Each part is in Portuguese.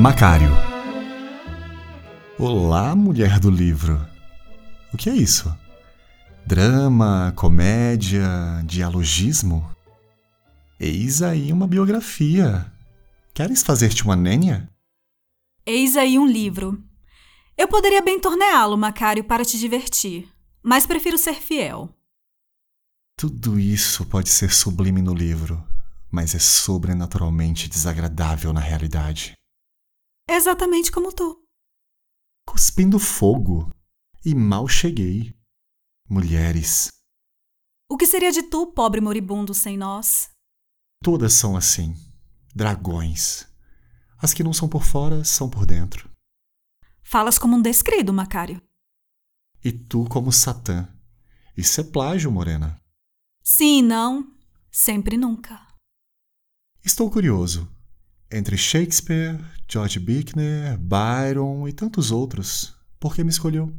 Macário. Olá, mulher do livro. O que é isso? Drama, comédia, dialogismo? Eis aí uma biografia. Queres fazer-te uma nênia? Eis aí um livro. Eu poderia bem torneá-lo, Macário, para te divertir, mas prefiro ser fiel. Tudo isso pode ser sublime no livro, mas é sobrenaturalmente desagradável na realidade. Exatamente como tu. Cuspindo fogo. E mal cheguei. Mulheres. O que seria de tu, pobre moribundo, sem nós? Todas são assim. Dragões. As que não são por fora, são por dentro. Falas como um descrido, Macário. E tu como Satã. Isso é plágio, Morena. Sim e não. Sempre e nunca. Estou curioso. Entre Shakespeare, George Bickner, Byron e tantos outros, por que me escolheu?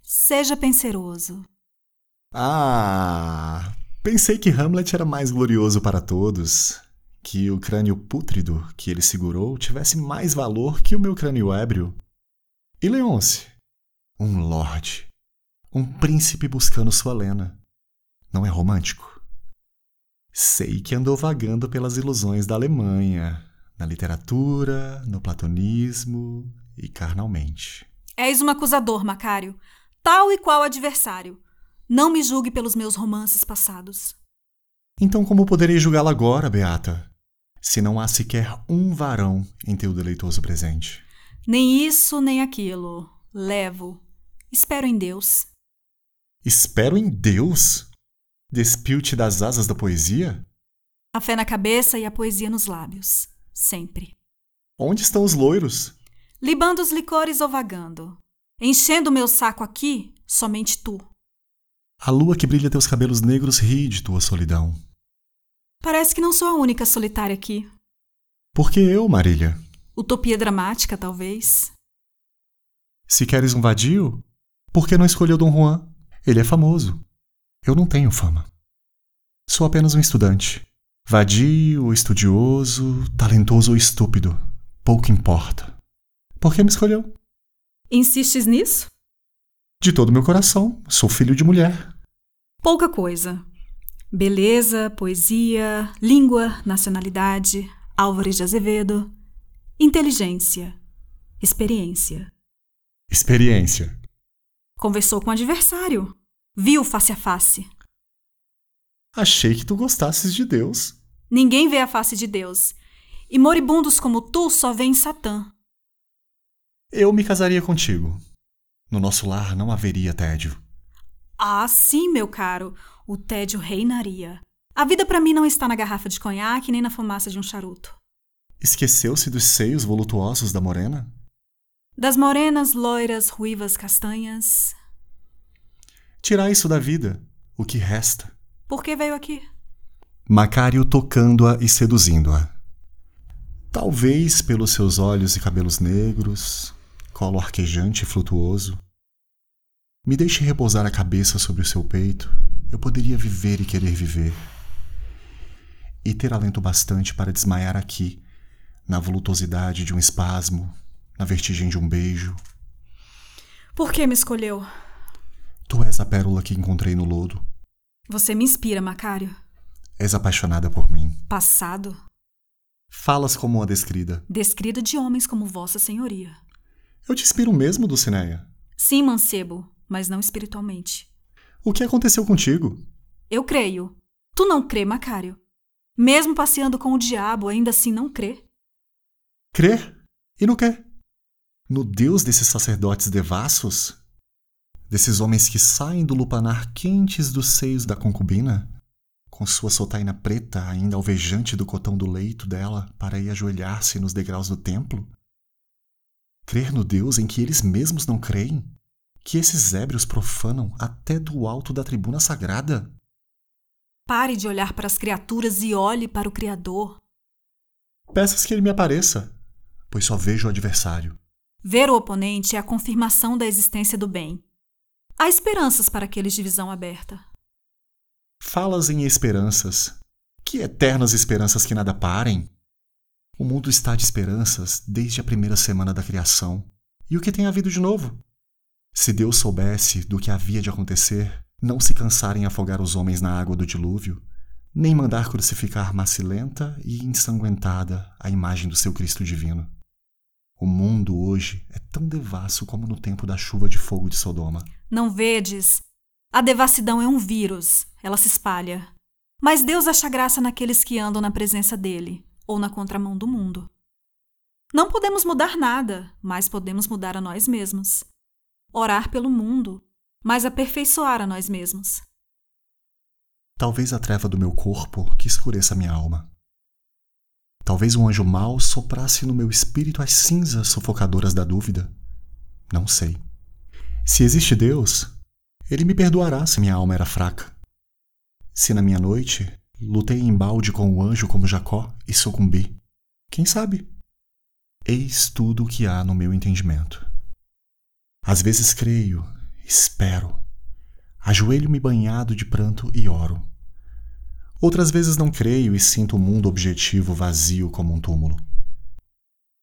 Seja penseroso. Ah, pensei que Hamlet era mais glorioso para todos, que o crânio pútrido que ele segurou tivesse mais valor que o meu crânio ébrio. E Leonce? Um lorde, um príncipe buscando sua Lena. Não é romântico? Sei que andou vagando pelas ilusões da Alemanha, na literatura, no platonismo e carnalmente. És um acusador, Macário, tal e qual adversário. Não me julgue pelos meus romances passados. Então, como poderei julgá-lo agora, Beata? Se não há sequer um varão em teu deleitoso presente. Nem isso, nem aquilo. Levo. Espero em Deus. Espero em Deus? Despiu-te das asas da poesia? A fé na cabeça e a poesia nos lábios. Sempre. Onde estão os loiros? Libando os licores ou vagando. Enchendo meu saco aqui, somente tu. A lua que brilha teus cabelos negros ri de tua solidão. Parece que não sou a única solitária aqui. Por que eu, Marília? Utopia dramática, talvez. Se queres um vadio, por que não escolheu Dom Juan? Ele é famoso. Eu não tenho fama. Sou apenas um estudante. Vadio, estudioso, talentoso ou estúpido. Pouco importa. Por que me escolheu? Insistes nisso? De todo meu coração. Sou filho de mulher. Pouca coisa. Beleza, poesia, língua, nacionalidade, Álvares de Azevedo, inteligência, experiência. Experiência. Conversou com o adversário. Viu face a face. Achei que tu gostasses de Deus. Ninguém vê a face de Deus. E moribundos como tu só veem Satã. Eu me casaria contigo. No nosso lar não haveria tédio. Ah, sim, meu caro. O tédio reinaria. A vida para mim não está na garrafa de conhaque nem na fumaça de um charuto. Esqueceu-se dos seios voluptuosos da morena? Das morenas, loiras, ruivas, castanhas. Tirar isso da vida, o que resta. Por que veio aqui? Macário tocando-a e seduzindo-a. Talvez pelos seus olhos e cabelos negros, colo arquejante e flutuoso. Me deixe repousar a cabeça sobre o seu peito, eu poderia viver e querer viver. E ter alento bastante para desmaiar aqui, na voluptuosidade de um espasmo, na vertigem de um beijo. Por que me escolheu? Tu és a pérola que encontrei no lodo. Você me inspira, Macário. És apaixonada por mim. Passado. Falas como uma descrida. Descrida de homens como Vossa Senhoria. Eu te inspiro mesmo, Dulcineia. Sim, mancebo, mas não espiritualmente. O que aconteceu contigo? Eu creio. Tu não crê, Macário. Mesmo passeando com o diabo, ainda assim não crê. Crer? E no quê? No Deus desses sacerdotes devassos? Desses homens que saem do lupanar quentes dos seios da concubina? Com sua sotaina preta ainda alvejante do cotão do leito dela para ir ajoelhar-se nos degraus do templo? Crer no Deus em que eles mesmos não creem? Que esses ébrios profanam até do alto da tribuna sagrada? Pare de olhar para as criaturas e olhe para o Criador. Peças que ele me apareça, pois só vejo o adversário. Ver o oponente é a confirmação da existência do bem. Há esperanças para aqueles de visão aberta. Falas em esperanças. Que eternas esperanças que nada parem. O mundo está de esperanças desde a primeira semana da criação. E o que tem havido de novo? Se Deus soubesse do que havia de acontecer, não se cansara em afogar os homens na água do dilúvio, nem mandar crucificar macilenta e ensanguentada a imagem do seu Cristo divino. O mundo hoje é tão devasso como no tempo da chuva de fogo de Sodoma. Não vedes? A devassidão é um vírus, ela se espalha. Mas Deus acha graça naqueles que andam na presença dele, ou na contramão do mundo. Não podemos mudar nada, mas podemos mudar a nós mesmos. Orar pelo mundo, mas aperfeiçoar a nós mesmos. Talvez a treva do meu corpo que escureça minha alma. Talvez um anjo mau soprasse no meu espírito as cinzas sufocadoras da dúvida. Não sei. Se existe Deus, ele me perdoará se minha alma era fraca. Se na minha noite lutei em balde com o anjo como Jacó e sucumbi, quem sabe? Eis tudo o que há no meu entendimento. Às vezes creio, espero, ajoelho-me banhado de pranto e oro. Outras vezes não creio e sinto o mundo objetivo vazio como um túmulo.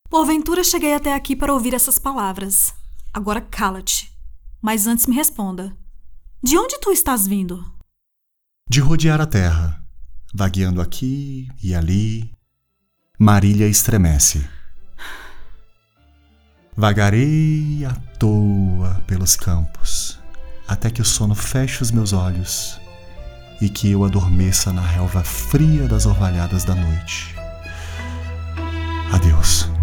Porventura cheguei até aqui para ouvir essas palavras. Agora cala-te. Mas antes me responda: De onde tu estás vindo? De rodear a terra, vagueando aqui e ali. Marília estremece. Vagarei à toa pelos campos, até que o sono feche os meus olhos e que eu adormeça na relva fria das orvalhadas da noite. Adeus.